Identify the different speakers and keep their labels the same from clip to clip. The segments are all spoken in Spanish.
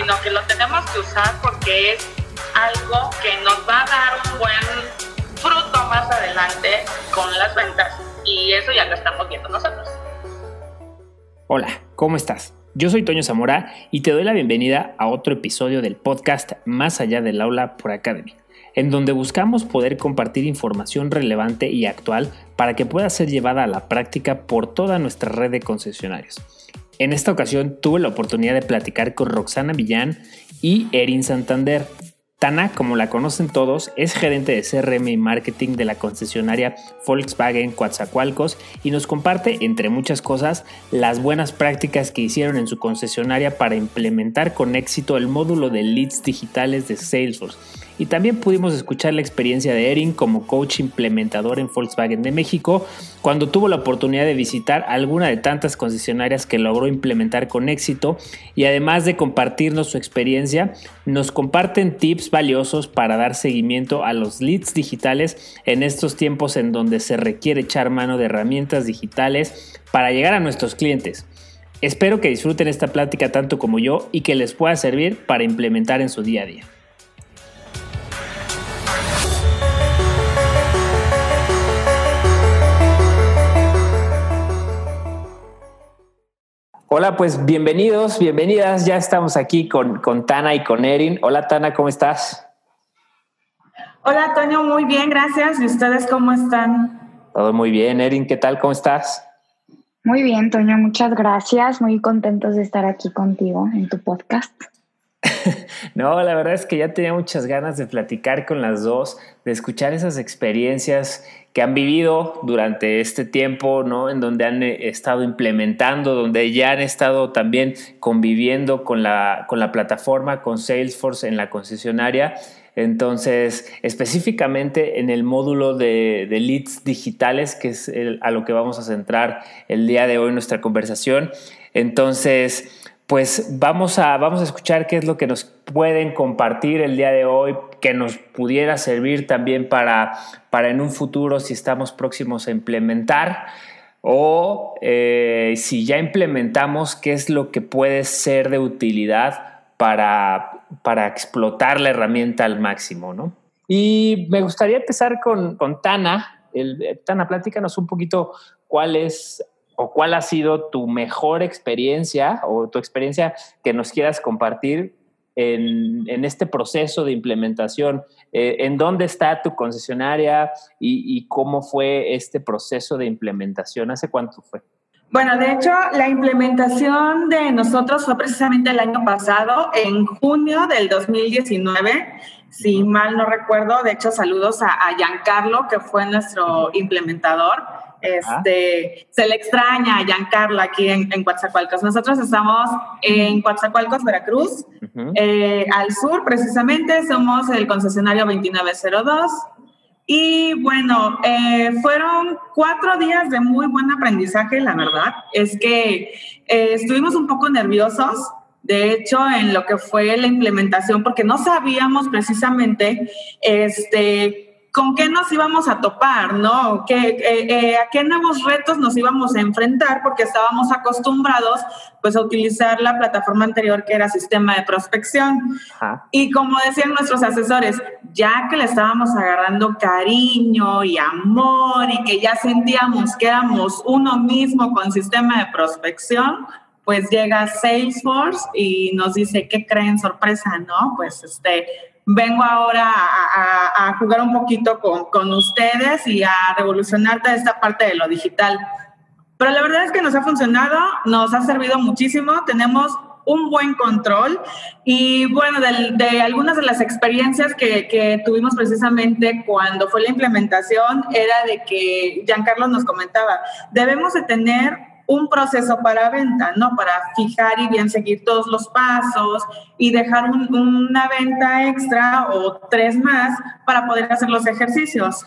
Speaker 1: sino que lo tenemos que usar porque es algo que nos va a dar un buen fruto más adelante con las ventas y eso ya lo estamos viendo nosotros.
Speaker 2: Hola, ¿cómo estás? Yo soy Toño Zamora y te doy la bienvenida a otro episodio del podcast Más allá del aula por Academy, en donde buscamos poder compartir información relevante y actual para que pueda ser llevada a la práctica por toda nuestra red de concesionarios. En esta ocasión tuve la oportunidad de platicar con Roxana Villán y Erin Santander, Tana, como la conocen todos, es gerente de CRM y marketing de la concesionaria Volkswagen Coatzacoalcos y nos comparte, entre muchas cosas, las buenas prácticas que hicieron en su concesionaria para implementar con éxito el módulo de leads digitales de Salesforce y también pudimos escuchar la experiencia de Erin como coach implementador en Volkswagen de México cuando tuvo la oportunidad de visitar alguna de tantas concesionarias que logró implementar con éxito y además de compartirnos su experiencia, nos comparten tips valiosos para dar seguimiento a los leads digitales en estos tiempos en donde se requiere echar mano de herramientas digitales para llegar a nuestros clientes. Espero que disfruten esta plática tanto como yo y que les pueda servir para implementar en su día a día. Hola, pues bienvenidos, bienvenidas. Ya estamos aquí con, con Tana y con Erin. Hola Tana, ¿cómo estás?
Speaker 1: Hola Toño, muy bien, gracias. ¿Y ustedes cómo están?
Speaker 2: Todo muy bien. Erin, ¿qué tal? ¿Cómo estás?
Speaker 3: Muy bien, Toño, muchas gracias. Muy contentos de estar aquí contigo en tu podcast.
Speaker 2: no, la verdad es que ya tenía muchas ganas de platicar con las dos, de escuchar esas experiencias que han vivido durante este tiempo, ¿no? En donde han eh, estado implementando, donde ya han estado también conviviendo con la, con la plataforma, con Salesforce en la concesionaria. Entonces, específicamente en el módulo de, leads digitales, que es a lo que vamos a centrar el día de hoy nuestra conversación. Entonces, pues vamos a, vamos a escuchar qué es lo que nos pueden compartir el día de hoy, que nos pudiera servir también para, para en un futuro si estamos próximos a implementar o eh, si ya implementamos, qué es lo que puede ser de utilidad para, para explotar la herramienta al máximo, ¿no? Y me gustaría empezar con, con Tana. El, Tana, platícanos un poquito cuál es o cuál ha sido tu mejor experiencia o tu experiencia que nos quieras compartir en, este proceso de implementación. Eh, ¿En dónde está tu concesionaria y, cómo fue este proceso de implementación? ¿Hace cuánto fue?
Speaker 1: Bueno, de hecho, la implementación de nosotros fue precisamente el año pasado, en junio del 2019, si mal no recuerdo. De hecho, saludos a, a Giancarlo, que fue nuestro implementador. Este, se le extraña a Giancarlo aquí en, en Coatzacoalcos. Nosotros estamos en Coatzacoalcos, Veracruz, eh, al sur precisamente, somos el concesionario 2902. Y bueno, eh, fueron cuatro días de muy buen aprendizaje, la verdad. Es que eh, estuvimos un poco nerviosos, de hecho, en lo que fue la implementación, porque no sabíamos precisamente este, con qué nos íbamos a topar, ¿no? ¿Qué, eh, eh, ¿A qué nuevos retos nos íbamos a enfrentar? Porque estábamos acostumbrados pues a utilizar la plataforma anterior que era sistema de prospección. Y como decían nuestros asesores, ya que le estábamos agarrando cariño y amor y que ya sentíamos que éramos uno mismo con sistema de prospección, pues llega Salesforce y nos dice, ¿qué creen? Sorpresa, ¿no? Pues este, vengo ahora a, jugar un poquito con, ustedes y a revolucionar toda esta parte de lo digital. Pero la verdad es que nos ha funcionado, nos ha servido muchísimo, tenemos un buen control y bueno, de, algunas de las experiencias que, que, tuvimos precisamente cuando fue la implementación era de que Giancarlo nos comentaba, debemos de tener un proceso para venta, ¿no? Para fijar y bien seguir todos los pasos y dejar una venta extra o tres más para poder hacer los ejercicios.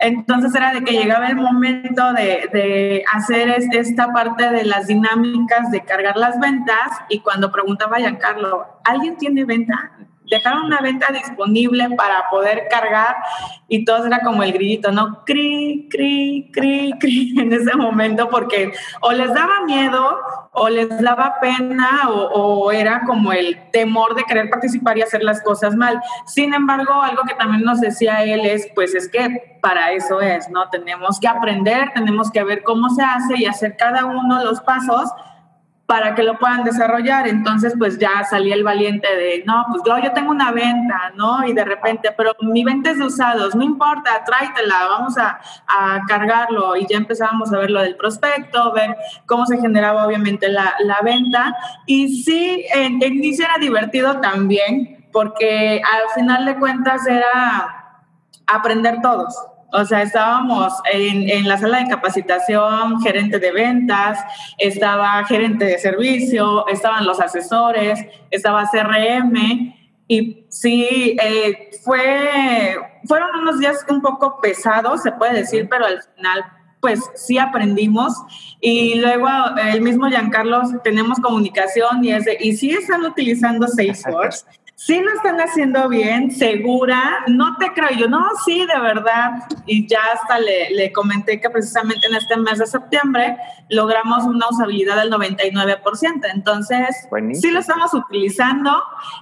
Speaker 1: Entonces era de que llegaba el momento de, hacer esta parte de las dinámicas de cargar las ventas y cuando preguntaba a Giancarlo, ¿alguien tiene venta? Dejaron una venta disponible para poder cargar y todo era como el grillito, ¿no? Cri, cri, cri, cri en ese momento porque o les daba miedo o les daba pena o, era como el temor de querer participar y hacer las cosas mal. Sin embargo, algo que también nos decía él es, pues es que para eso es, ¿no? Tenemos que aprender, tenemos que ver cómo se hace y hacer cada uno los pasos para que lo puedan desarrollar. Entonces, pues ya salía el valiente de, no, pues yo, yo tengo una venta, ¿no? Y de repente, pero mi venta es de usados, no importa, tráetela, vamos a, a cargarlo. Y ya empezábamos a ver lo del prospecto, ver cómo se generaba obviamente la, la venta. Y sí, en, en inicio era divertido también, porque al final de cuentas era aprender todos. O sea, estábamos en, la sala de capacitación, gerente de ventas, estaba gerente de servicio, estaban los asesores, estaba CRM y sí, eh, fue, fueron unos días un poco pesados, se puede decir, pero al final pues sí aprendimos. Y luego el mismo Giancarlo tenemos comunicación y es de, y sí están utilizando Salesforce sí lo están haciendo bien, segura, no te creo. Yo, no, sí, de verdad, y ya hasta le, le, comenté que precisamente en este mes de septiembre logramos una usabilidad del 99%, entonces sí lo estamos utilizando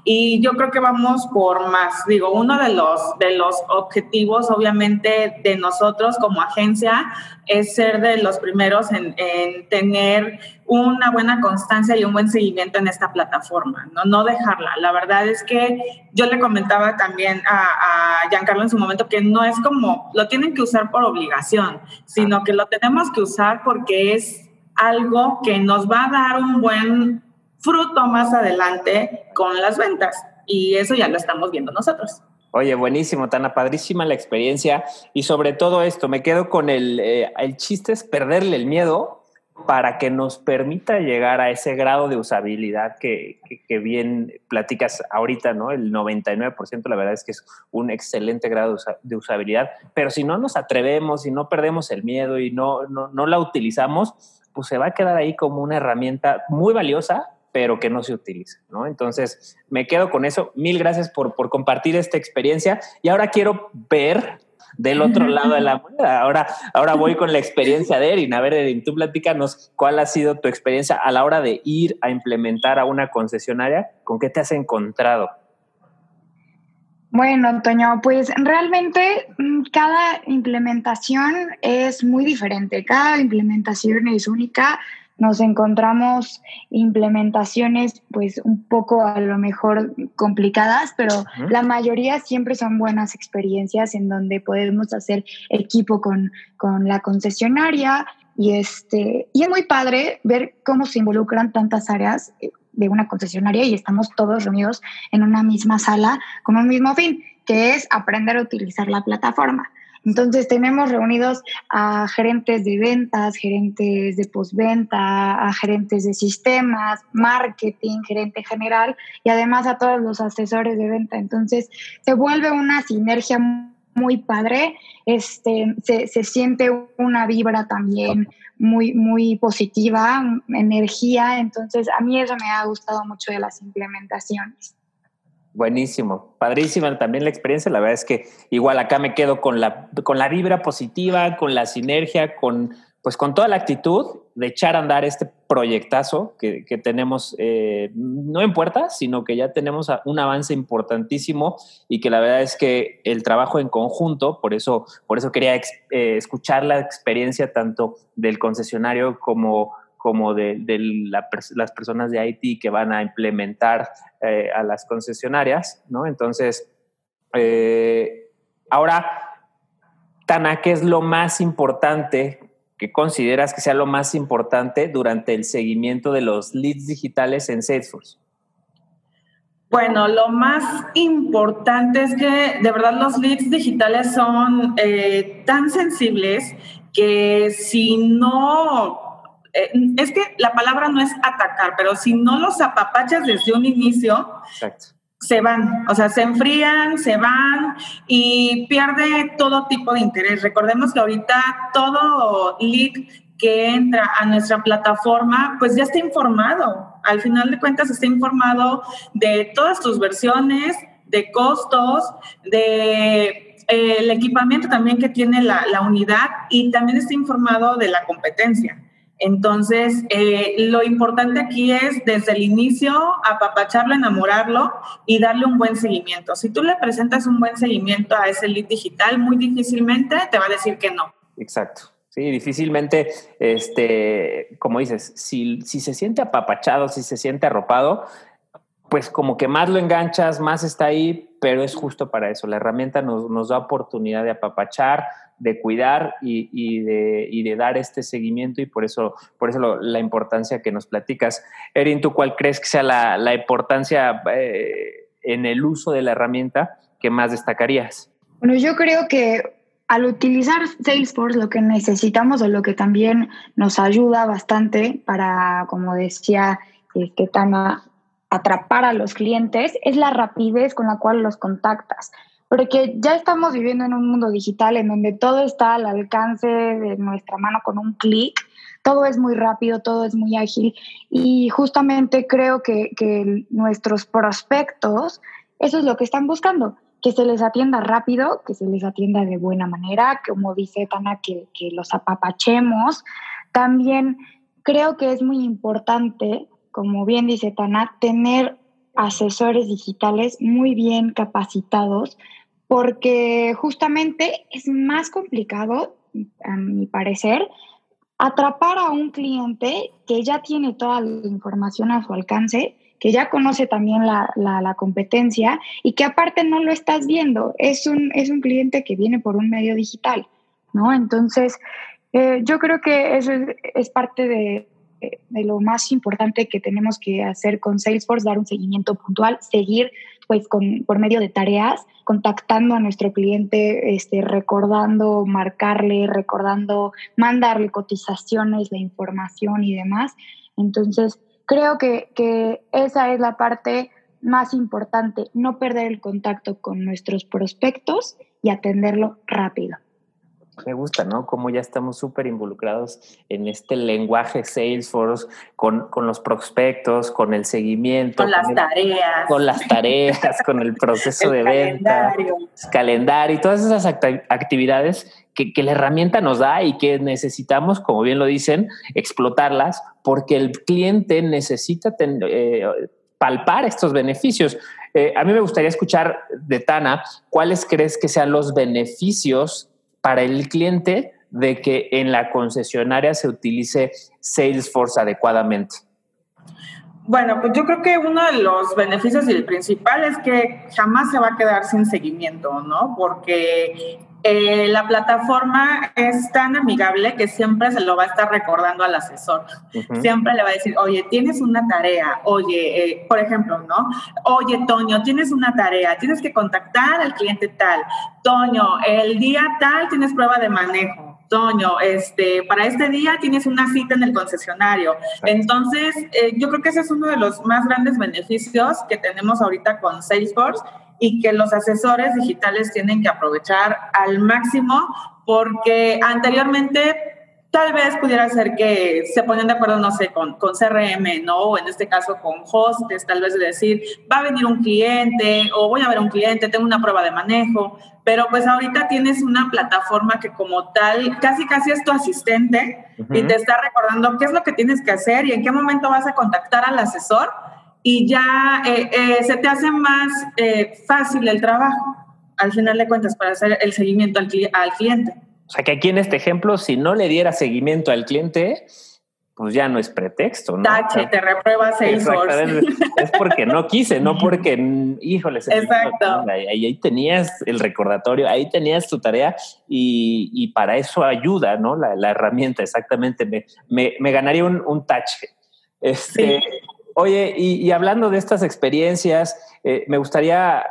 Speaker 1: y yo creo que vamos por más, digo, uno de los, de los objetivos obviamente de nosotros como agencia es ser de los primeros en, en tener una buena constancia y un buen seguimiento en esta plataforma, no, no dejarla. La verdad es que yo le comentaba también a, a Giancarlo en su momento que no es como lo tienen que usar por obligación, sino que lo tenemos que usar porque es algo que nos va a dar un buen fruto más adelante con las ventas. Y eso ya lo estamos viendo nosotros.
Speaker 2: Oye, buenísimo, Tana, padrísima la experiencia y sobre todo esto, me quedo con el, eh, el chiste es perderle el miedo para que nos permita llegar a ese grado de usabilidad que, bien platicas ahorita, ¿no? El 99% la verdad es que es un excelente grado de usabilidad, pero si no nos atrevemos y no perdemos el miedo y no, no, la utilizamos, pues se va a quedar ahí como una herramienta muy valiosa, pero que no se utiliza, ¿no? Entonces, me quedo con eso. Mil gracias por, por compartir esta experiencia y ahora quiero ver del otro lado de la moneda. Ahora, ahora voy con la experiencia de Erin. A ver, Erin, tú platícanos cuál ha sido tu experiencia a la hora de ir a implementar a una concesionaria. ¿Con qué te has encontrado?
Speaker 3: Bueno, Antonio, pues realmente mm, cada implementación es muy diferente, cada implementación es única, nos encontramos implementaciones pues un poco a lo mejor complicadas, pero la mayoría siempre son buenas experiencias en donde podemos hacer equipo con, con la concesionaria y, este, y es muy padre ver cómo se involucran tantas áreas de una concesionaria y estamos todos reunidos en una misma sala con un mismo fin, que es aprender a utilizar la plataforma. Entonces tenemos reunidos a gerentes de ventas, gerentes de postventa, a gerentes de sistemas, marketing, gerente general y además a todos los asesores de venta. Entonces se vuelve una sinergia muy padre, este, se, se siente una vibra también muy, muy positiva, energía. Entonces a mí eso me ha gustado mucho de las implementaciones.
Speaker 2: Buenísimo, padrísima también la experiencia. La verdad es que igual acá me quedo con la, con la vibra positiva, con la sinergia, con pues con toda la actitud de echar a andar este proyectazo que, tenemos eh, no en puertas, sino que ya tenemos un avance importantísimo y que la verdad es que el trabajo en conjunto, por eso, por eso quería eh, escuchar la experiencia tanto del concesionario como como de, las personas de IT que van a implementar eh, a las concesionarias, ¿no? Entonces, eh, ahora, Tana, ¿qué es lo más importante que consideras que sea lo más importante durante el seguimiento de los leads digitales en Salesforce?
Speaker 1: Bueno, lo más importante es que de verdad los leads digitales son eh, tan sensibles que si no eh, es que la palabra no es atacar, pero si no los apapachas desde un inicio, se van, o sea, se enfrían, se van y pierde todo tipo de interés. Recordemos que ahorita todo lead que entra a nuestra plataforma, pues ya está informado. Al final de cuentas está informado de todas tus versiones, de costos, de eh, el equipamiento también que tiene la, la, unidad y también está informado de la competencia. Entonces, eh, lo importante aquí es desde el inicio apapacharlo, enamorarlo y darle un buen seguimiento. Si tú le presentas un buen seguimiento a ese lead digital, muy difícilmente te va a decir que no.
Speaker 2: Exacto. Sí, difícilmente, este, como dices, si, si se siente apapachado, si se siente arropado, pues como que más lo enganchas, más está ahí, pero es justo para eso. La herramienta nos, nos da oportunidad de apapachar, de cuidar y, de, de, dar este seguimiento y por eso, por eso la importancia que nos platicas. Erin, ¿tú cuál crees que sea la, importancia eh, en el uso de la herramienta que más destacarías?
Speaker 3: Bueno, yo creo que al utilizar Salesforce lo que necesitamos o lo que también nos ayuda bastante para, como decía este, Tana, atrapar a los clientes es la rapidez con la cual los contactas. Porque ya estamos viviendo en un mundo digital en donde todo está al alcance de nuestra mano con un clic, todo es muy rápido, todo es muy ágil y justamente creo que, que nuestros prospectos, eso es lo que están buscando, que se les atienda rápido, que se les atienda de buena manera, como dice Tana, que, que los apapachemos. También creo que es muy importante como bien dice Tana, tener asesores digitales muy bien capacitados, porque justamente es más complicado, a mi parecer, atrapar a un cliente que ya tiene toda la información a su alcance, que ya conoce también la, la, competencia y que aparte no lo estás viendo. Es un, es un cliente que viene por un medio digital, ¿no? Entonces, eh, yo creo que eso es parte de, de lo más importante que tenemos que hacer con Salesforce, dar un seguimiento puntual, seguir pues con, por medio de tareas, contactando a nuestro cliente, este, recordando, marcarle, recordando, mandarle cotizaciones, la información y demás. Entonces, creo que, que esa es la parte más importante, no perder el contacto con nuestros prospectos y atenderlo rápido.
Speaker 2: Me gusta, ¿no? Como ya estamos súper involucrados en este lenguaje Salesforce, con, con, los prospectos, con el seguimiento.
Speaker 1: Con, las tareas.
Speaker 2: Con las tareas, con el proceso de venta. Calendario. y todas esas actividades que, que, la herramienta nos da y que necesitamos, como bien lo dicen, explotarlas porque el cliente necesita eh, palpar estos beneficios. Eh, a mí me gustaría escuchar de Tana cuáles crees que sean los beneficios para el cliente de que en la concesionaria se utilice Salesforce adecuadamente?
Speaker 1: Bueno, pues yo creo que uno de los beneficios y el principal es que jamás se va a quedar sin seguimiento, ¿no? Porque eh, la plataforma es tan amigable que siempre se lo va a estar recordando al asesor. Siempre le va a decir, oye, tienes una tarea, oye, eh, por ejemplo, ¿no? Oye, Toño, tienes una tarea, tienes que contactar al cliente tal. Toño, el día tal tienes prueba de manejo. Toño, este, para este día tienes una cita en el concesionario. Entonces, eh, yo creo que ese es uno de los más grandes beneficios que tenemos ahorita con Salesforce y que los asesores digitales tienen que aprovechar al máximo porque anteriormente Tal vez pudiera ser que se ponen de acuerdo, no sé, con, con CRM, ¿no? O en este caso con hostes, tal vez de decir, va a venir un cliente o voy a ver un cliente, tengo una prueba de manejo, pero pues ahorita tienes una plataforma que como tal, casi casi es tu asistente y te está recordando qué es lo que tienes que hacer y en qué momento vas a contactar al asesor y ya eh, eh, se te hace más eh, fácil el trabajo, al final de cuentas, para hacer el seguimiento al, al cliente.
Speaker 2: O sea que aquí en este ejemplo, si no le diera seguimiento al cliente, pues ya no es pretexto, ¿no?
Speaker 1: Tache, te reprueba Salesforce.
Speaker 2: Es porque no quise, no porque, híjole,
Speaker 1: Exacto.
Speaker 2: Ahí, tenías el recordatorio, ahí tenías tu tarea y, para eso ayuda, ¿no? La, herramienta, exactamente. Me, me, ganaría un, un tache. Este, Oye, y, hablando de estas experiencias, eh, me gustaría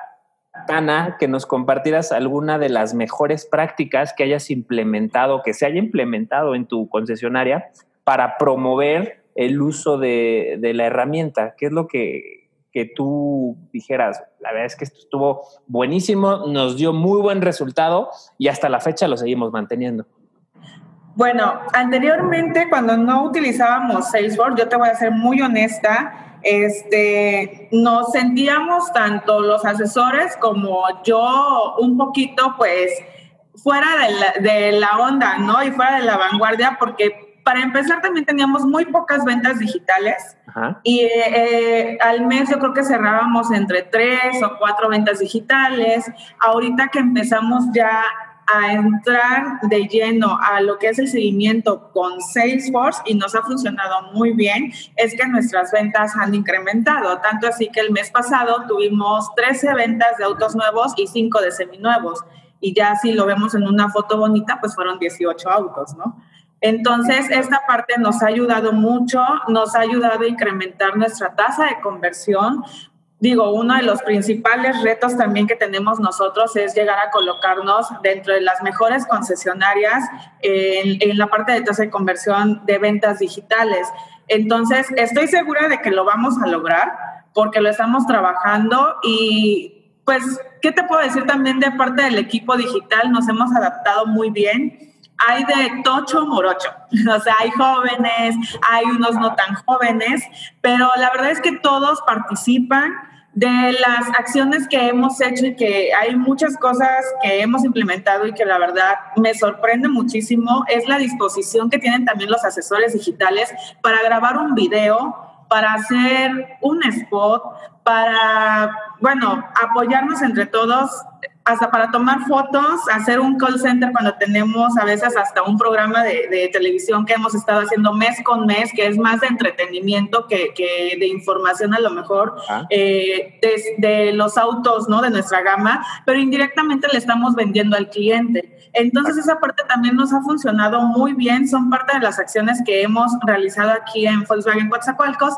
Speaker 2: Ana, que nos compartieras alguna de las mejores prácticas que hayas implementado, que se haya implementado en tu concesionaria para promover el uso de, la herramienta. ¿Qué es lo que, que, tú dijeras? La verdad es que esto estuvo buenísimo, nos dio muy buen resultado y hasta la fecha lo seguimos manteniendo.
Speaker 1: Bueno, anteriormente cuando no utilizábamos Salesforce, yo te voy a ser muy honesta, este, nos sentíamos tanto los asesores como yo un poquito pues fuera de la, de la onda, ¿no? Y fuera de la vanguardia porque para empezar, también teníamos muy pocas ventas digitales y eh, eh, al mes yo creo que cerrábamos entre tres o cuatro ventas digitales. Ahorita que empezamos ya a entrar de lleno a lo que es el seguimiento con Salesforce y nos ha funcionado muy bien, es que nuestras ventas han incrementado, tanto así que el mes pasado tuvimos 13 ventas de autos nuevos y 5 de seminuevos. Y ya si lo vemos en una foto bonita, pues fueron 18 autos, ¿no? Entonces, esta parte nos ha ayudado mucho, nos ha ayudado a incrementar nuestra tasa de conversión. Digo, uno de los principales retos también que tenemos nosotros es llegar a colocarnos dentro de las mejores concesionarias en, la parte de tasa de conversión de ventas digitales. Entonces, estoy segura de que lo vamos a lograr porque lo estamos trabajando y pues, ¿qué te puedo decir también de parte del equipo digital? Nos hemos adaptado muy bien hay de tocho morocho, o sea, hay jóvenes, hay unos no tan jóvenes, pero la verdad es que todos participan de las acciones que hemos hecho y que hay muchas cosas que hemos implementado y que la verdad me sorprende muchísimo, es la disposición que tienen también los asesores digitales para grabar un video, para hacer un spot, para, bueno, apoyarnos entre todos hasta para tomar fotos, hacer un call center cuando tenemos a veces hasta un programa de, televisión que hemos estado haciendo mes con mes, que es más de entretenimiento que, que de información a lo mejor ah. eh, de, los autos, ¿no? De nuestra gama, pero indirectamente le estamos vendiendo al cliente. Entonces esa parte también nos ha funcionado muy bien, son parte de las acciones que hemos realizado aquí en Volkswagen Coatzacoalcos.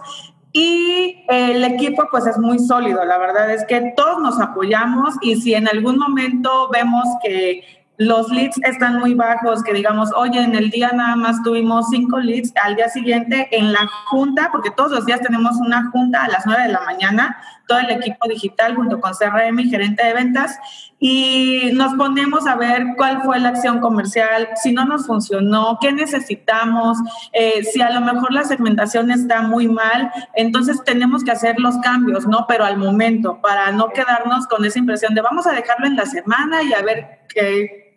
Speaker 1: Y el equipo pues es muy sólido, la verdad es que todos nos apoyamos y si en algún momento vemos que los leads están muy bajos, que digamos, oye, en el día nada más tuvimos cinco leads, al día siguiente en la junta, porque todos los días tenemos una junta a las nueve de la mañana, todo el equipo digital junto con CRM y gerente de ventas, y nos ponemos a ver cuál fue la acción comercial, si no nos funcionó, qué necesitamos, eh, si a lo mejor la segmentación está muy mal, entonces tenemos que hacer los cambios, ¿no? Pero al momento, para no quedarnos con esa impresión de vamos a dejarlo en la semana y a ver qué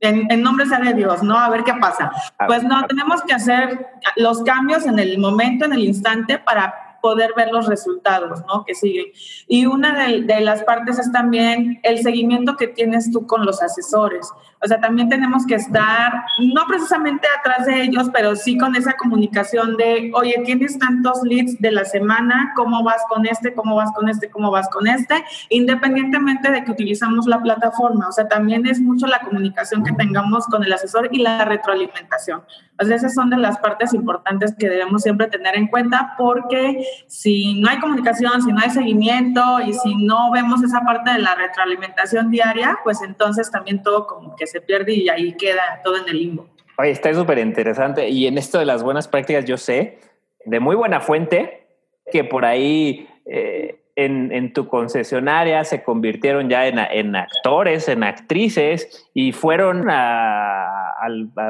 Speaker 1: en, nombre sea de Dios, ¿no? A ver qué pasa. Pues no, tenemos que hacer los cambios en el momento, en el instante, para poder ver los resultados, ¿no? Que siguen. Y una de, de, las partes es también el seguimiento que tienes tú con los asesores. O sea, también tenemos que estar, no precisamente atrás de ellos, pero sí con esa comunicación de, oye, tienes tantos leads de la semana, ¿cómo vas con este? ¿Cómo vas con este? ¿Cómo vas con este? Independientemente de que utilizamos la plataforma. O sea, también es mucho la comunicación que tengamos con el asesor y la retroalimentación. O sea, esas son de las partes importantes que debemos siempre tener en cuenta porque si no hay comunicación, si no hay seguimiento y si no vemos esa parte de la retroalimentación diaria, pues entonces también todo como que se pierde y ahí queda todo en el limbo.
Speaker 2: Oye, está súper interesante. Y en esto de las buenas prácticas, yo sé de muy buena fuente que por ahí eh, en, tu concesionaria se convirtieron ya en, actores, en actrices y fueron a,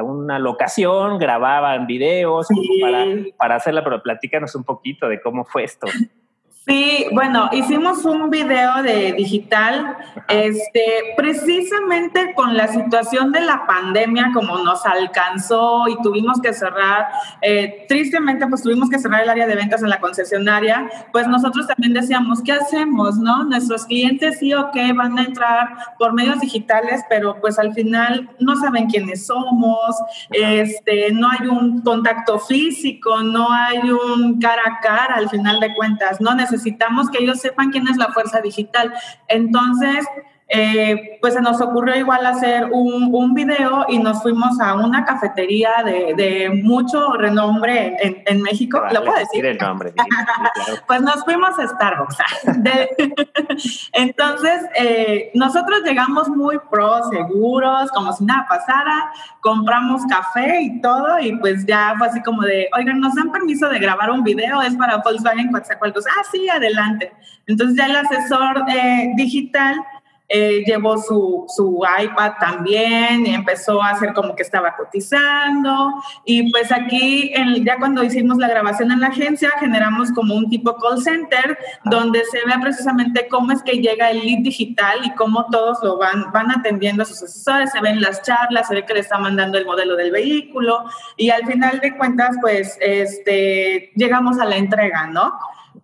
Speaker 2: una locación, grababan videos para, para hacerla, pero platícanos un poquito de cómo fue esto.
Speaker 1: Sí, bueno, hicimos un video de digital, este, precisamente con la situación de la pandemia, como nos alcanzó y tuvimos que cerrar, eh, tristemente, pues tuvimos que cerrar el área de ventas en la concesionaria, pues nosotros también decíamos, ¿qué hacemos, no? Nuestros clientes sí o qué van a entrar por medios digitales, pero pues al final no saben quiénes somos, este, no hay un contacto físico, no hay un cara a cara al final de cuentas, no necesitamos necesitamos que ellos sepan quién es la fuerza digital. Entonces, eh, pues se nos ocurrió igual hacer un, un, video y nos fuimos a una cafetería de, de mucho renombre en, en México. ¿Lo puedo decir?
Speaker 2: el nombre.
Speaker 1: pues nos fuimos a Starbucks. entonces, eh, nosotros llegamos muy pro, seguros, como si nada pasara, compramos café y todo, y pues ya fue así como de, oigan, nos dan permiso de grabar un video, es para Volkswagen Coatzacoalcos. Ah, sí, adelante. Entonces ya el asesor eh, digital llevó su, su, iPad también y empezó a hacer como que estaba cotizando. Y pues aquí, ya cuando hicimos la grabación en la agencia, generamos como un tipo call center donde se ve precisamente cómo es que llega el lead digital y cómo todos lo van, van atendiendo a sus asesores, se ven las charlas, se ve que le está mandando el modelo del vehículo y al final de cuentas, pues, este, llegamos a la entrega, ¿no?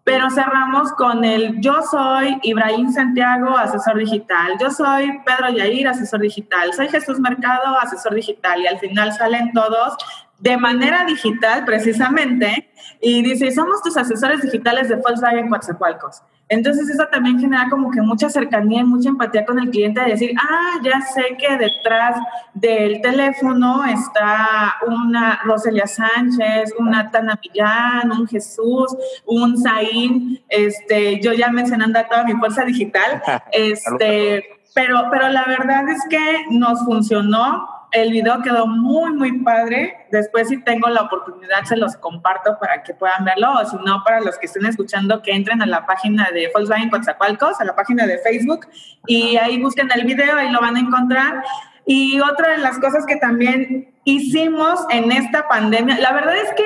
Speaker 1: Pero cerramos con el yo soy Ibrahim Santiago, asesor digital, yo soy Pedro Yair, asesor digital, soy Jesús Mercado, asesor digital, y al final salen todos de manera digital precisamente, y dice, somos tus asesores digitales de Volkswagen Coatzacoalcos. Entonces eso también genera como que mucha cercanía y mucha empatía con el cliente de decir, ah, ya sé que detrás del teléfono está una Roselia Sánchez, una Tana Millán, un Jesús, un Zain, este, yo ya mencionando a toda mi fuerza digital, este, pero, pero la verdad es que nos funcionó, el video quedó muy, muy padre. Después, si tengo la oportunidad, se los comparto para que puedan verlo. O si no, para los que estén escuchando, que entren a la página de Volkswagen Coatzacoalcos, a la página de Facebook, y ahí busquen el video, ahí lo van a encontrar. Y otra de las cosas que también hicimos en esta pandemia, la verdad es que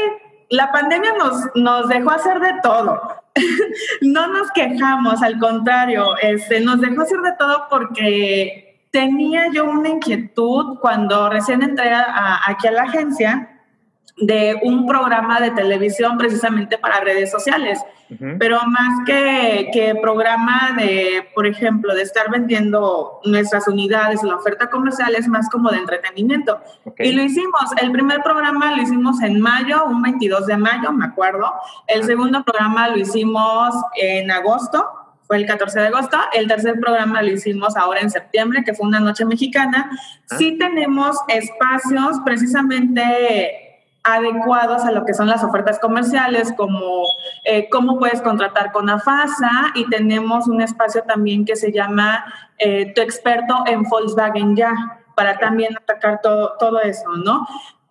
Speaker 1: la pandemia nos, nos dejó hacer de todo. no nos quejamos, al contrario, este, nos dejó hacer de todo porque tenía yo una inquietud cuando recién entré aquí a la agencia de un programa de televisión precisamente para redes sociales, pero más que, que, programa de, por ejemplo, de estar vendiendo nuestras unidades, la oferta comercial es más como de entretenimiento. Y lo hicimos, el primer programa lo hicimos en mayo, un 22 de mayo, me acuerdo, el segundo programa lo hicimos en agosto, fue el 14 de agosto. El tercer programa lo hicimos ahora en septiembre, que fue una noche mexicana. Ah. Sí tenemos espacios precisamente adecuados a lo que son las ofertas comerciales, como eh, cómo puedes contratar con AFASA y tenemos un espacio también que se llama eh, Tu experto en Volkswagen Ya, para también atacar todo, todo eso, ¿no?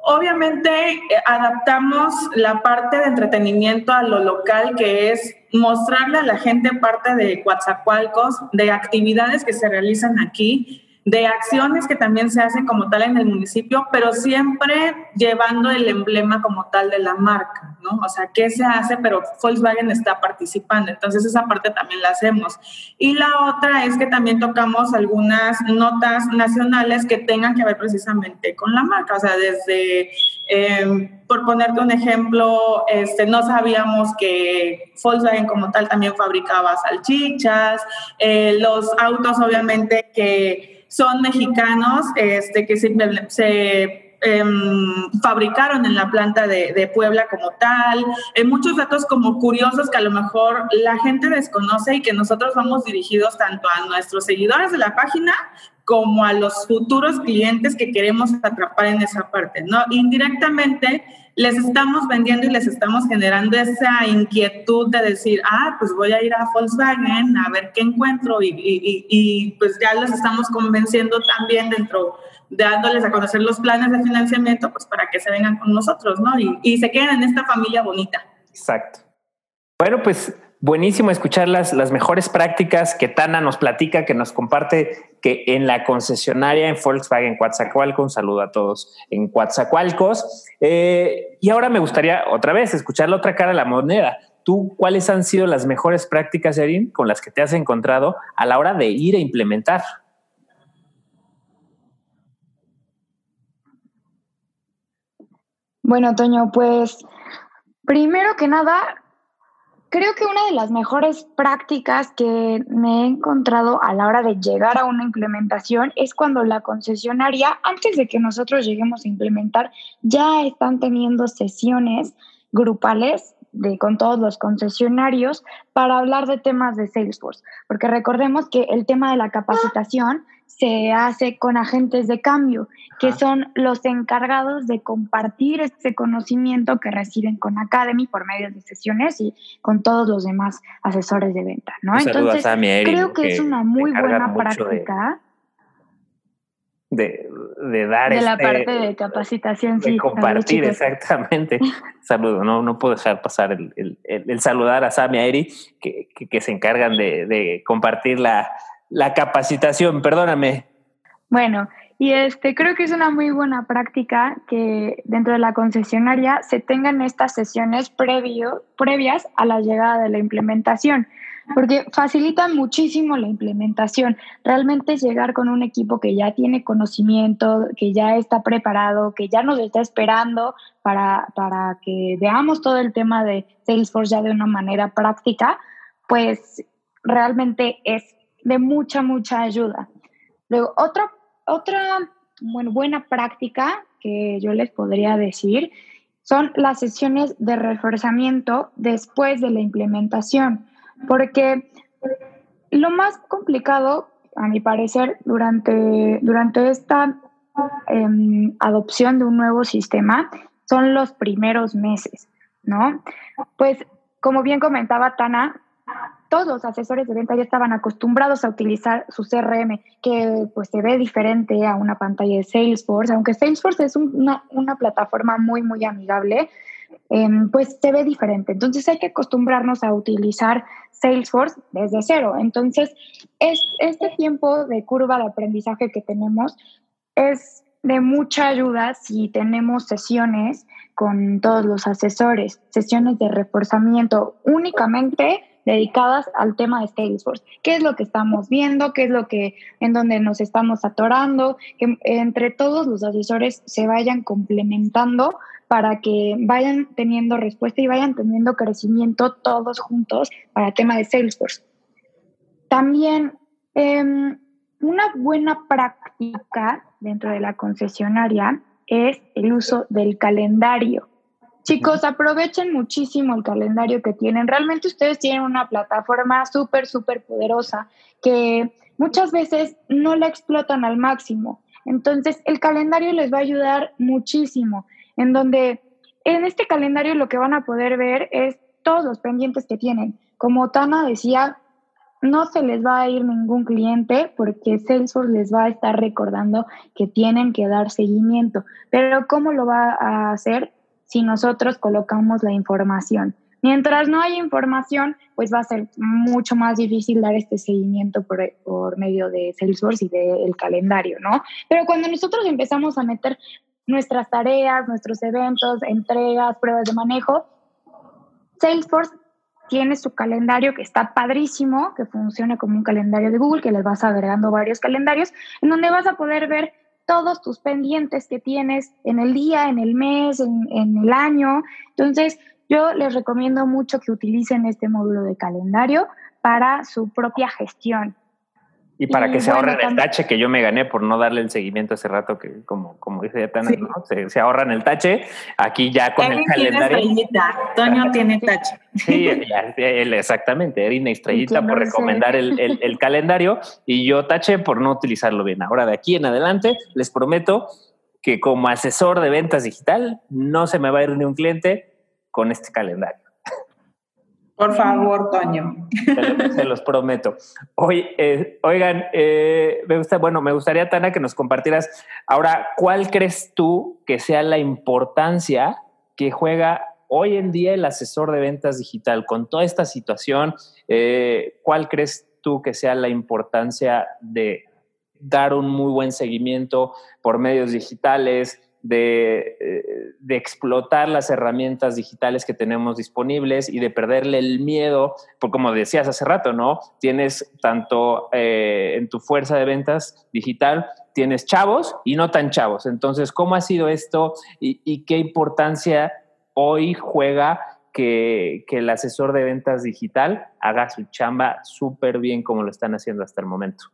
Speaker 1: Obviamente eh, adaptamos la parte de entretenimiento a lo local, que es mostrarle a la gente parte de Coatzacoalcos, de actividades que se realizan aquí, de acciones que también se hacen como tal en el municipio, pero siempre llevando el emblema como tal de la marca, ¿no? O sea, ¿qué se hace? Pero Volkswagen está participando, entonces esa parte también la hacemos. Y la otra es que también tocamos algunas notas nacionales que tengan que ver precisamente con la marca, o sea, desde... Em, por ponerte un ejemplo, este, no sabíamos que Volkswagen como tal también fabricaba salchichas, eh, los autos obviamente que son mexicanos este, que se, em, fabricaron en la planta de, Puebla como tal. Hay muchos datos como curiosos que a lo mejor la gente desconoce y que nosotros vamos dirigidos tanto a nuestros seguidores de la página como a los futuros clientes que queremos atrapar en esa parte, ¿no? Indirectamente les estamos vendiendo y les estamos generando esa inquietud de decir, ah, pues voy a ir a Volkswagen a ver qué encuentro y, pues ya los estamos convenciendo también dentro, dándoles a conocer los planes de financiamiento, pues para que se vengan con nosotros, ¿no? Y se queden en esta familia bonita.
Speaker 2: Exacto. Bueno, pues buenísimo escuchar las, mejores prácticas que Tana nos platica, que nos comparte que en la concesionaria en Volkswagen Coatzacoalcos, un saludo a todos en Coatzacoalcos. Eh, y ahora me gustaría otra vez escuchar la otra cara de la moneda. ¿Tú cuáles han sido las mejores prácticas, Erin, con las que te has encontrado a la hora de ir a implementar?
Speaker 3: Bueno, Toño, pues primero que nada, Creo que una de las mejores prácticas que me he encontrado a la hora de llegar a una implementación es cuando la concesionaria, antes de que nosotros lleguemos a implementar, ya están teniendo sesiones grupales de, con todos los concesionarios para hablar de temas de Salesforce, porque recordemos que el tema de la capacitación se hace con agentes de cambio, que son los encargados de compartir este conocimiento que reciben con Academy por medio de sesiones y con todos los demás asesores de venta, ¿no? Entonces, creo que, es una muy buena práctica.
Speaker 2: De, de, dar
Speaker 3: de la este parte de capacitación
Speaker 2: de compartir exactamente saludo no no puedo dejar pasar el, el, el, saludar a Sam y a Eri que, que, que se encargan de, de compartir la, la capacitación, perdóname.
Speaker 3: Bueno, y este creo que es una muy buena práctica que dentro de la concesionaria se tengan estas sesiones previo, previas a la llegada de la implementación, porque facilitan muchísimo la implementación. Realmente llegar con un equipo que ya tiene conocimiento, que ya está preparado, que ya nos está esperando para, para que veamos todo el tema de Salesforce ya de una manera práctica, pues realmente es de mucha, mucha ayuda. Luego, otra bueno, buena práctica que yo les podría decir son las sesiones de reforzamiento después de la implementación, porque lo más complicado, a mi parecer, durante, durante esta em, adopción de un nuevo sistema son los primeros meses, ¿no? Pues como bien comentaba Tana, todos los asesores de venta ya estaban acostumbrados a utilizar su CRM, que pues se ve diferente a una pantalla de Salesforce, aunque Salesforce es una, plataforma muy, muy amigable, em, pues se ve diferente. Entonces hay que acostumbrarnos a utilizar Salesforce desde cero. Entonces, es, este tiempo de curva de aprendizaje que tenemos es de mucha ayuda si tenemos sesiones con todos los asesores, sesiones de reforzamiento únicamente dedicadas al tema de Salesforce. ¿Qué es lo que estamos viendo? ¿Qué es lo que, en donde nos estamos atorando? Que entre todos los asesores se vayan complementando para que vayan teniendo respuesta y vayan teniendo crecimiento todos juntos para el tema de Salesforce. También em, una buena práctica dentro de la concesionaria es el uso del calendario. Chicos, aprovechen muchísimo el calendario que tienen. Realmente ustedes tienen una plataforma súper, súper poderosa que muchas veces no la explotan al máximo. Entonces, el calendario les va a ayudar muchísimo, en donde en este calendario lo que van a poder ver es todos los pendientes que tienen. Como Tana decía, no se les va a ir ningún cliente porque Salesforce les va a estar recordando que tienen que dar seguimiento. Pero ¿cómo lo va a hacer? Si nosotros colocamos la información. Mientras no haya información, pues va a ser mucho más difícil dar este seguimiento por, por medio de Salesforce y del calendario, ¿no? Pero cuando nosotros empezamos a meter nuestras tareas, nuestros eventos, entregas, pruebas de manejo, Salesforce tiene su calendario que está padrísimo, que funciona como un calendario de Google, que les vas agregando varios calendarios, en donde vas a poder ver todos tus pendientes que tienes en el día, en el mes, en, el año. Entonces, yo les recomiendo mucho que utilicen este módulo de calendario para su propia gestión.
Speaker 2: Y para que se ahorren el tache que yo me gané por no darle el seguimiento hace rato, que como, como dice Tana, se, ahorran el tache. Aquí ya con el calendario.
Speaker 1: Tiene Toño tiene tache.
Speaker 2: Sí, exactamente. Erina Estrellita por recomendar el, el, calendario y yo tache por no utilizarlo bien. Ahora de aquí en adelante les prometo que como asesor de ventas digital no se me va a ir ni un cliente con este calendario.
Speaker 1: Por favor, Toño.
Speaker 2: Se, los prometo. Hoy, eh, oigan, eh, me gusta, bueno, me gustaría, Tana, que nos compartieras ahora, ¿cuál crees tú que sea la importancia que juega hoy en día el asesor de ventas digital con toda esta situación? Eh, ¿Cuál crees tú que sea la importancia de dar un muy buen seguimiento por medios digitales, de, explotar las herramientas digitales que tenemos disponibles y de perderle el miedo, porque como decías hace rato, ¿no? Tienes tanto eh, en tu fuerza de ventas digital, tienes chavos y no tan chavos. Entonces, ¿cómo ha sido esto y, qué importancia hoy juega que, que, el asesor de ventas digital haga su chamba súper bien como lo están haciendo hasta el momento?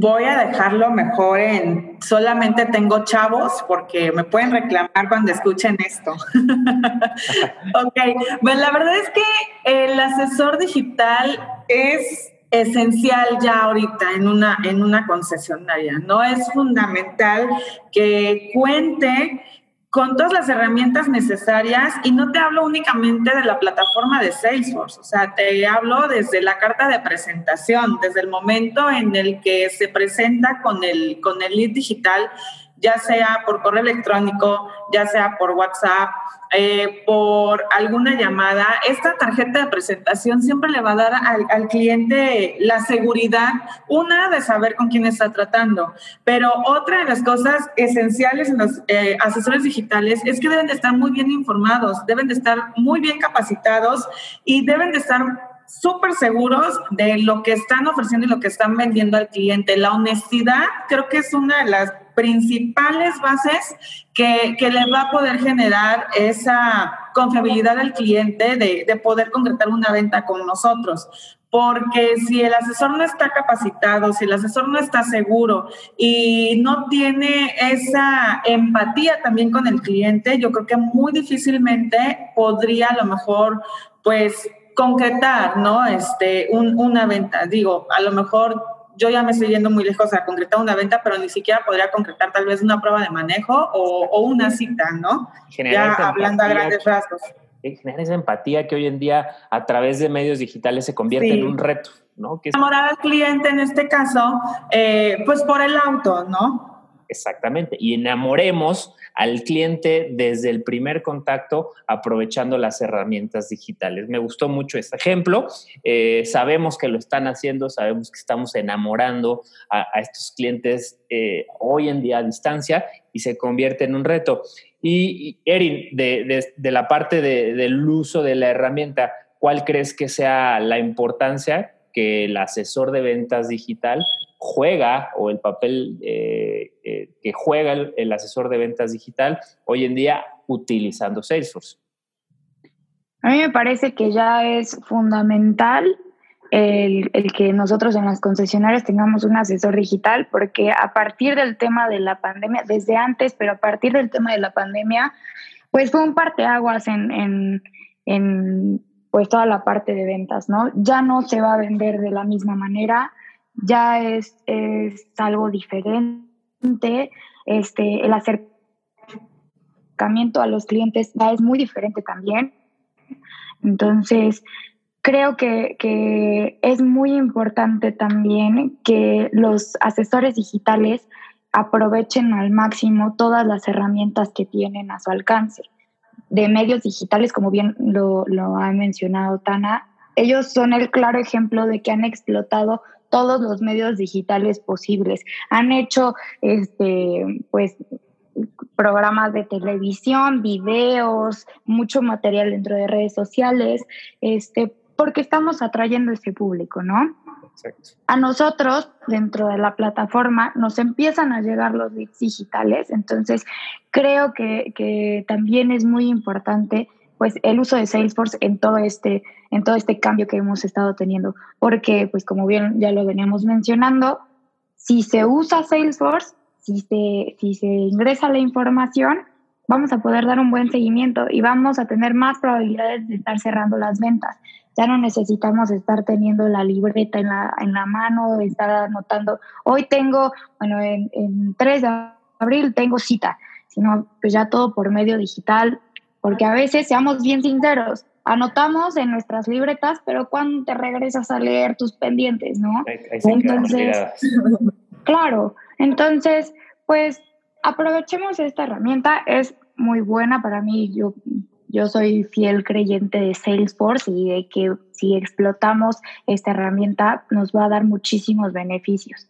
Speaker 1: Voy a dejarlo mejor en solamente tengo chavos porque me pueden reclamar cuando escuchen esto. ok, pues la verdad es que el asesor digital es esencial ya ahorita en una, en una concesionaria, ¿no? Es fundamental que cuente con todas las herramientas necesarias y no te hablo únicamente de la plataforma de Salesforce, o sea, te hablo desde la carta de presentación, desde el momento en el que se presenta con el, con el lead digital, ya sea por correo electrónico, ya sea por WhatsApp, eh, por alguna llamada, esta tarjeta de presentación siempre le va a dar al, cliente la seguridad, una de saber con quién está tratando, pero otra de las cosas esenciales en los eh, asesores digitales es que deben de estar muy bien informados, deben de estar muy bien capacitados y deben de estar súper seguros de lo que están ofreciendo y lo que están vendiendo al cliente. La honestidad creo que es una de las principales bases que, que le va a poder generar esa confiabilidad al cliente de, de poder concretar una venta con nosotros porque si el asesor no está capacitado, si el asesor no está seguro y no tiene esa empatía también con el cliente, yo creo que muy difícilmente podría a lo mejor pues concretar, ¿no? Este, una venta. Digo, a lo mejor yo ya me estoy yendo muy lejos a concretar una venta, pero ni siquiera podría concretar tal vez una prueba de manejo o, una cita, ¿no? ya hablando a grandes rasgos.
Speaker 2: Generar esa empatía que hoy en día a través de medios digitales se convierte en un reto, ¿no?
Speaker 1: Que Enamorar al cliente en este caso, eh, pues por el auto, ¿no?
Speaker 2: Exactamente. Y enamoremos al cliente desde el primer contacto aprovechando las herramientas digitales. Me gustó mucho este ejemplo. Eh, sabemos que lo están haciendo, sabemos que estamos enamorando a, estos clientes eh, hoy en día a distancia y se convierte en un reto. Y, Erin, de, la parte del uso de la herramienta, ¿cuál crees que sea la importancia que el asesor de ventas digital juega o el papel eh, eh, que juega el, asesor de ventas digital hoy en día utilizando Salesforce?
Speaker 3: A mí me parece que ya es fundamental el, el, que nosotros en las concesionarias tengamos un asesor digital, porque a partir del tema de la pandemia, desde antes, pero a partir del tema de la pandemia, pues fue un parteaguas en, en, en pues toda la parte de ventas, ¿no? Ya no se va a vender de la misma manera, ya es, es algo diferente, este, el acercamiento a los clientes ya es muy diferente también. Entonces, creo que, que, es muy importante también que los asesores digitales aprovechen al máximo todas las herramientas que tienen a su alcance. De medios digitales, como bien lo, lo ha mencionado Tana, ellos son el claro ejemplo de que han explotado todos los medios digitales posibles. Han hecho este pues programas de televisión, videos, mucho material dentro de redes sociales, este, porque estamos atrayendo a ese público, ¿no? A nosotros, dentro de la plataforma, nos empiezan a llegar los leads digitales, entonces creo que, que también es muy importante pues el uso de Salesforce en todo este en todo este cambio que hemos estado teniendo, porque pues como bien ya lo veníamos mencionando, si se usa Salesforce, si se, si se ingresa la información, vamos a poder dar un buen seguimiento y vamos a tener más probabilidades de estar cerrando las ventas. Ya no necesitamos estar teniendo la libreta en la, en la mano, estar anotando, hoy tengo, bueno, en, en 3 de abril tengo cita, sino pues ya todo por medio digital, porque a veces, seamos bien sinceros, anotamos en nuestras libretas, pero cuando te regresas a leer tus pendientes, ¿no? entonces, claro, entonces, pues aprovechemos esta herramienta, es muy buena para mí, yo, yo soy fiel creyente de Salesforce y de que si explotamos esta herramienta nos va a dar muchísimos beneficios.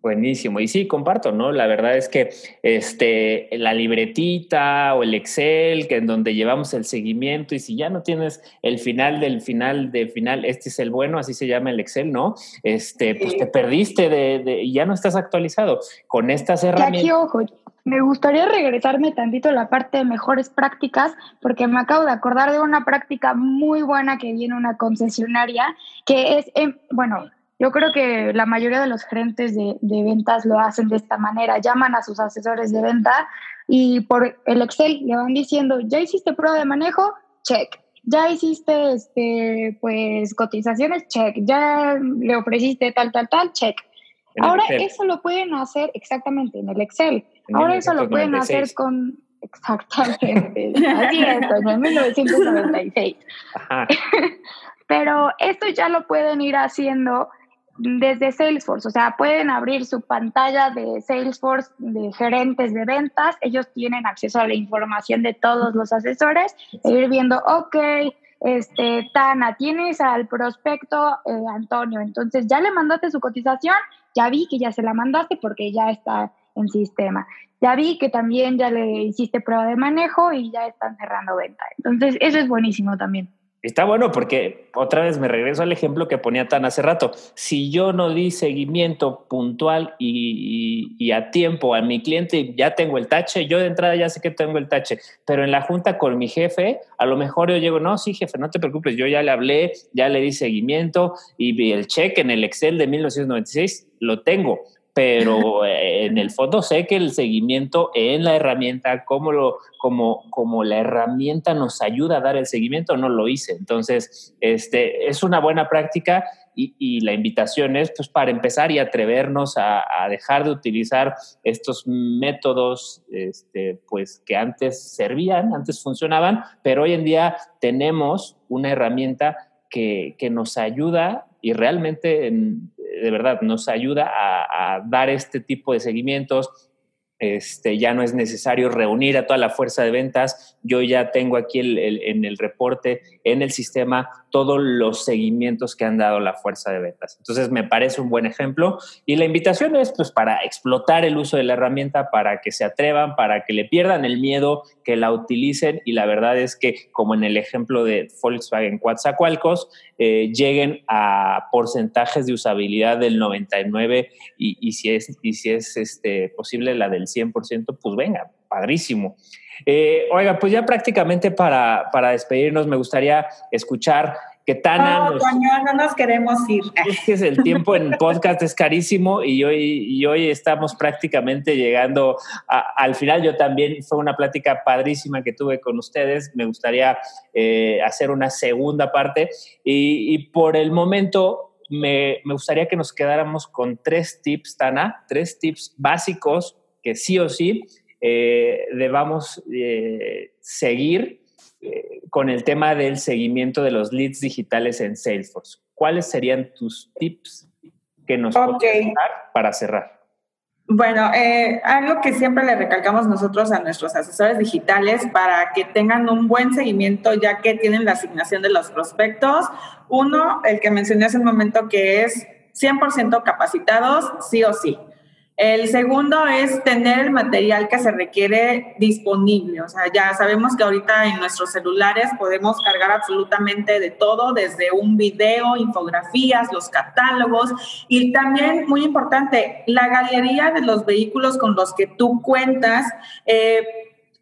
Speaker 2: Buenísimo. Y sí, comparto, ¿no? La verdad es que este, la libretita o el Excel, que en donde llevamos el seguimiento, y si ya no tienes el final del final del final, este es el bueno, así se llama el Excel, ¿no? Este, pues te perdiste de, y ya no estás actualizado. Con estas herramientas.
Speaker 3: aquí, ojo, me gustaría regresarme tantito a la parte de mejores prácticas, porque me acabo de acordar de una práctica muy buena que viene una concesionaria, que es, bueno, yo creo que la mayoría de los gerentes de, ventas lo hacen de esta manera, llaman a sus asesores de venta y por el Excel le van diciendo, ya hiciste prueba de manejo, check. Ya hiciste este, pues cotizaciones, check. Ya le ofreciste tal, tal, tal, check. Ahora eso lo pueden hacer exactamente en el Excel. Ahora eso lo pueden hacer con exactamente. Así es, en 1996. Pero esto ya lo pueden ir haciendo desde Salesforce, o sea, pueden abrir su pantalla de Salesforce de gerentes de ventas, ellos tienen acceso a la información de todos los asesores e ir viendo, ok, este, Tana, tienes al prospecto eh, Antonio, entonces ya le mandaste su cotización, ya vi que ya se la mandaste porque ya está en sistema. Ya vi que también ya le hiciste prueba de manejo y ya están cerrando venta. Entonces, eso es buenísimo también.
Speaker 2: Está bueno porque otra vez me regreso al ejemplo que ponía tan hace rato. Si yo no di seguimiento puntual y, a tiempo a mi cliente, ya tengo el tache, yo de entrada ya sé que tengo el tache, pero en la junta con mi jefe, a lo mejor yo llego, no, sí, jefe, no te preocupes, yo ya le hablé, ya le di seguimiento y el cheque en el Excel de 1996 lo tengo pero eh, en el fondo sé que el seguimiento en la herramienta, como, lo, como, como la herramienta nos ayuda a dar el seguimiento, no lo hice. Entonces, este, es una buena práctica y, la invitación es pues, para empezar y atrevernos a, dejar de utilizar estos métodos este, pues, que antes servían, antes funcionaban, pero hoy en día tenemos una herramienta que, que nos ayuda y realmente en, de verdad nos ayuda a, dar este tipo de seguimientos. Este, ya no es necesario reunir a toda la fuerza de ventas. Yo ya tengo aquí en el reporte, en el sistema, todos los seguimientos que han dado la fuerza de ventas. Entonces, me parece un buen ejemplo. Y la invitación es pues, para explotar el uso de la herramienta, para que se atrevan, para que le pierdan el miedo, que la utilicen. Y la verdad es que, como en el ejemplo de Volkswagen Coatzacoalcos, eh, lleguen a porcentajes de usabilidad del 99 y, si es, y si es este, posible la del 100%, pues venga, padrísimo. Eh, oiga, pues ya prácticamente para, para despedirnos, me gustaría escuchar que Tana.
Speaker 1: nos, no nos queremos ir.
Speaker 2: Es que el tiempo en podcast es carísimo y hoy, y hoy estamos prácticamente llegando al final. Yo también fue una plática padrísima que tuve con ustedes. Me gustaría eh, hacer una segunda parte y, y por el momento me, me, gustaría que nos quedáramos con tres tips, Tana, tres tips básicos que sí o sí eh, debamos eh, seguir eh, con el tema del seguimiento de los leads digitales en Salesforce. ¿Cuáles serían tus tips que nos okay. dar para cerrar?
Speaker 1: Bueno, algo que siempre le recalcamos nosotros a nuestros asesores digitales para que tengan un buen seguimiento ya que tienen la asignación de los prospectos. Uno, el que mencioné hace un momento que es 100% capacitados, sí o sí. El segundo es tener el material que se requiere disponible. O sea, ya sabemos que ahorita en nuestros celulares podemos cargar absolutamente de todo, desde un video, infografías, los catálogos y también, muy importante, la galería de los vehículos con los que tú cuentas. Eh,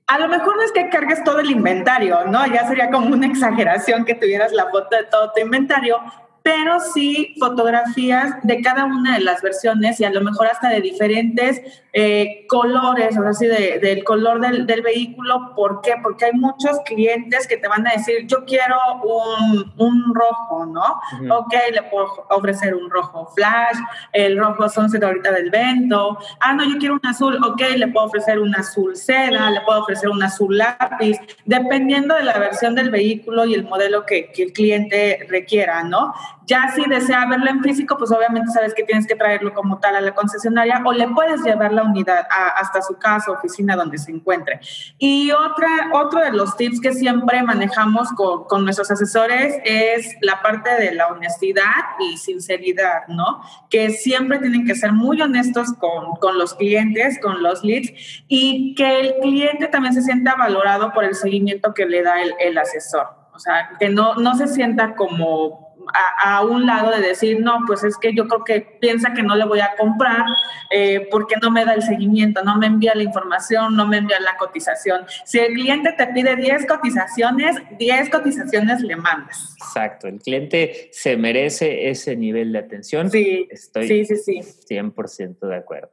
Speaker 1: a lo mejor no es que cargues todo el inventario, ¿no? Ya sería como una exageración que tuvieras la foto de todo tu inventario, pero sí fotografías de cada una de las versiones y a lo mejor hasta de diferentes eh, colores, o así del color del, del, vehículo. ¿Por qué? Porque hay muchos clientes que te van a decir, yo quiero un, un rojo, ¿no? Ok, le puedo ofrecer un rojo flash, el rojo sunset ahorita del vento. Ah, no, yo quiero un azul, ok, le puedo ofrecer un azul seda, le puedo ofrecer un azul lápiz, dependiendo de la versión del vehículo y el modelo que, que el cliente requiera, ¿no? Ya si desea verlo en físico, pues obviamente sabes que tienes que traerlo como tal a la concesionaria o le puedes llevar la unidad hasta su casa, oficina donde se encuentre. Y otra, otro de los tips que siempre manejamos con, con nuestros asesores es la parte de la honestidad y sinceridad, ¿no? Que siempre tienen que ser muy honestos con, con los clientes, con los leads y que el cliente también se sienta valorado por el seguimiento que le da el, el asesor. O sea, que no, no se sienta como a, un lado de decir, no, pues es que yo creo que piensa que no le voy a comprar eh, porque no me da el seguimiento, no me envía la información, no me envía la cotización. Si el cliente te pide 10 cotizaciones, 10 cotizaciones le mandas.
Speaker 2: Exacto, el cliente se merece ese nivel de atención.
Speaker 1: Sí, Estoy sí, sí, sí.
Speaker 2: 100% de acuerdo.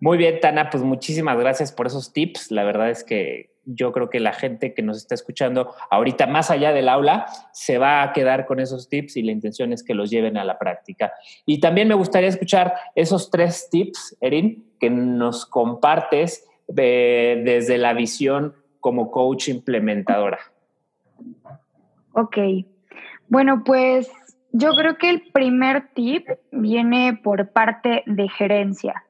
Speaker 2: Muy bien, Tana, pues muchísimas gracias por esos tips. La verdad es que yo creo que la gente que nos está escuchando ahorita más allá del aula se va a quedar con esos tips y la intención es que los lleven a la práctica. Y también me gustaría escuchar esos tres tips, Erin, que nos compartes desde la visión como coach implementadora.
Speaker 3: Ok. Bueno, pues yo creo que el primer tip viene por parte de gerencia.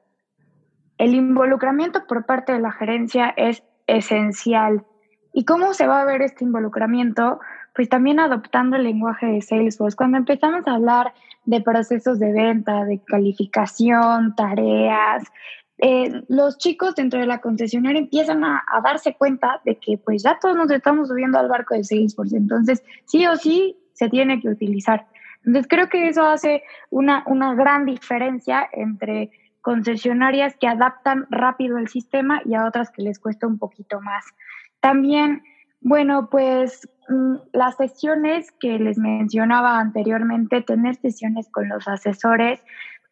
Speaker 3: El involucramiento por parte de la gerencia es esencial. ¿Y cómo se va a ver este involucramiento? Pues también adoptando el lenguaje de Salesforce. Cuando empezamos a hablar de procesos de venta, de calificación, tareas, eh, los chicos dentro de la concesionaria empiezan a, a, darse cuenta de que pues ya todos nos estamos subiendo al barco de Salesforce. Entonces, sí o sí, se tiene que utilizar. Entonces, creo que eso hace una, una gran diferencia entre concesionarias que adaptan rápido el sistema y a otras que les cuesta un poquito más. También, bueno, pues mm, las sesiones que les mencionaba anteriormente, tener sesiones con los asesores,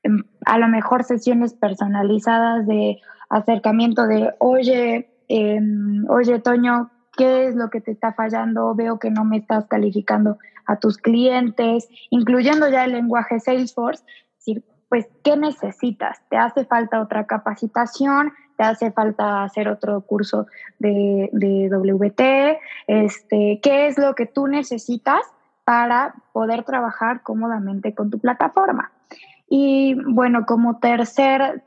Speaker 3: em, a lo mejor sesiones personalizadas de acercamiento de, oye, em, oye, Toño, ¿qué es lo que te está fallando? Veo que no me estás calificando a tus clientes, incluyendo ya el lenguaje Salesforce, decir, pues, ¿qué necesitas? ¿Te hace falta otra capacitación? ¿Te hace falta hacer otro curso de, de WT? Este, ¿Qué es lo que tú necesitas para poder trabajar cómodamente con tu plataforma? Y bueno, como tercer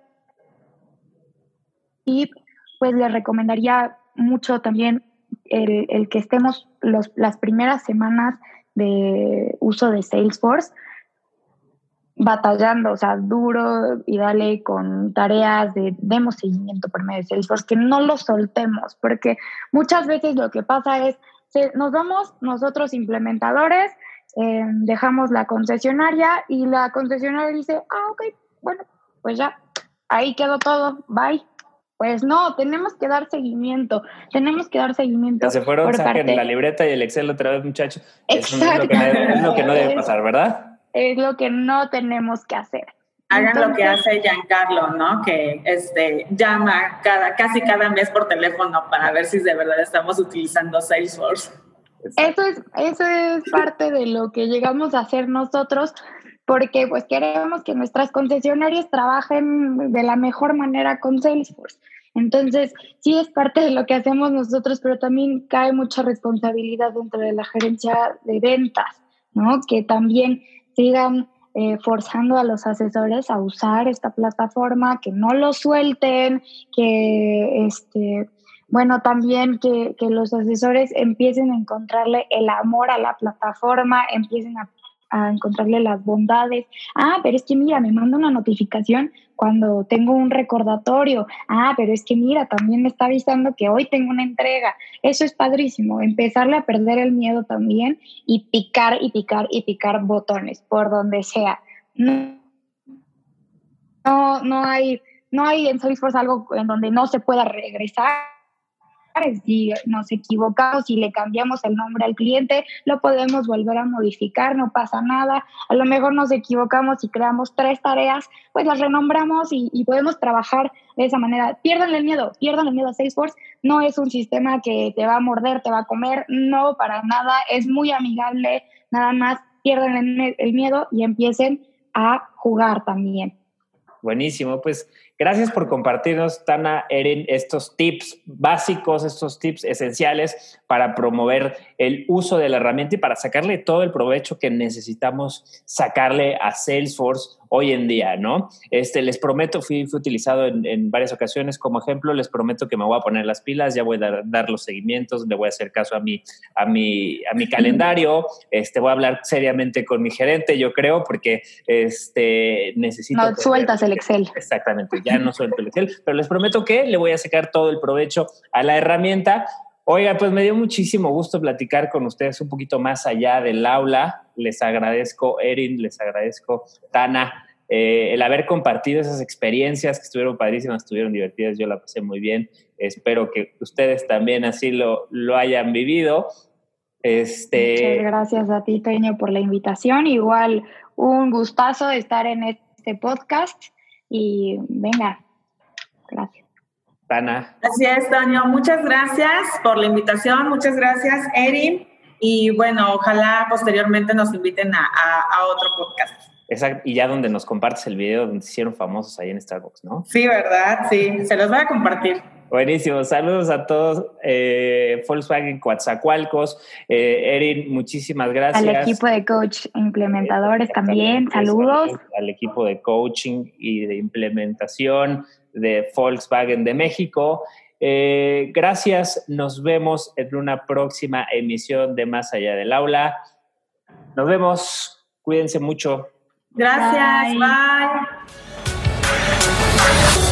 Speaker 3: tip, pues le recomendaría mucho también el, el que estemos los, las primeras semanas de uso de Salesforce batallando, o sea, duro y dale con tareas de demos seguimiento por medio de Salesforce, que no lo soltemos, porque muchas veces lo que pasa es, nos vamos nosotros implementadores, eh, dejamos la concesionaria y la concesionaria dice, ah, ok, bueno, pues ya, ahí quedó todo, bye. Pues no, tenemos que dar seguimiento, tenemos que dar seguimiento.
Speaker 2: se fueron, saquen la libreta y el Excel otra vez, muchachos. Exacto. es lo que no debe pasar, ¿verdad?
Speaker 3: Es lo que no tenemos que hacer.
Speaker 1: Hagan lo que hace Giancarlo, ¿no? Que este, llama cada, casi cada mes por teléfono para ver si de verdad estamos utilizando Salesforce.
Speaker 3: Eso es, eso es parte de lo que llegamos a hacer nosotros, porque pues queremos que nuestras concesionarias trabajen de la mejor manera con Salesforce. Entonces, sí es parte de lo que hacemos nosotros, pero también cae mucha responsabilidad dentro de la gerencia de ventas, ¿no? Que también sigan eh, forzando a los asesores a usar esta plataforma, que no lo suelten, que este, bueno, también que, que, los asesores empiecen a encontrarle el amor a la plataforma, empiecen a a encontrarle las bondades. Ah, pero es que mira, me manda una notificación cuando tengo un recordatorio. Ah, pero es que mira, también me está avisando que hoy tengo una entrega. Eso es padrísimo, empezarle a perder el miedo también y picar y picar y picar botones por donde sea. No, no, hay, no hay en Salesforce algo en donde no se pueda regresar si nos equivocamos, y le cambiamos el nombre al cliente, lo podemos volver a modificar, no pasa nada. A lo mejor nos equivocamos y creamos tres tareas, pues las renombramos y, podemos trabajar de esa manera. Pierdan el miedo, pierdan el miedo a Salesforce. No es un sistema que te va a morder, te va a comer, no, para nada. Es muy amigable, nada más pierdan el, el miedo y empiecen a jugar también.
Speaker 2: Buenísimo, pues Gracias por compartirnos, Tana, Erin, estos tips básicos, estos tips esenciales para promover el uso de la herramienta y para sacarle todo el provecho que necesitamos sacarle a Salesforce hoy en día, ¿no? Este, les prometo, fui, fui utilizado en, varias ocasiones como ejemplo, les prometo que me voy a poner las pilas, ya voy a dar, los seguimientos, le voy a hacer caso a mi, a mi, a mi calendario, este, voy a hablar seriamente con mi gerente, yo creo, porque este, necesito...
Speaker 3: No sueltas el Excel.
Speaker 2: Exactamente, ya no suelto el Excel, pero les prometo que le voy a sacar todo el provecho a la herramienta Oiga, pues me dio muchísimo gusto platicar con ustedes un poquito más allá del aula. Les agradezco, Erin, les agradezco, Tana, eh, el haber compartido esas experiencias que estuvieron padrísimas, estuvieron divertidas, yo la pasé muy bien. Espero que ustedes también así lo, lo hayan vivido. Este...
Speaker 3: Muchas gracias a ti, Toño, por la invitación. Igual un gustazo estar en este podcast y venga, gracias.
Speaker 2: Tana.
Speaker 1: Así es, Toño. Muchas gracias por la invitación. Muchas gracias, Erin. Y bueno, ojalá posteriormente nos inviten a, otro podcast.
Speaker 2: Exacto, y ya donde nos compartes el video donde se hicieron famosos ahí en Starbucks, ¿no?
Speaker 1: Sí, ¿verdad? Sí, se los voy a compartir.
Speaker 2: Buenísimo. Saludos a todos. Eh, Volkswagen Coatzacoalcos. Eh, Erin, muchísimas gracias.
Speaker 3: Al equipo de coach implementadores también. Saludos.
Speaker 2: Al equipo de coaching y de implementación de Volkswagen de México. Eh, gracias. Nos vemos en una próxima emisión de Más Allá del Aula. Nos vemos. Cuídense mucho.
Speaker 1: Gracias. bye.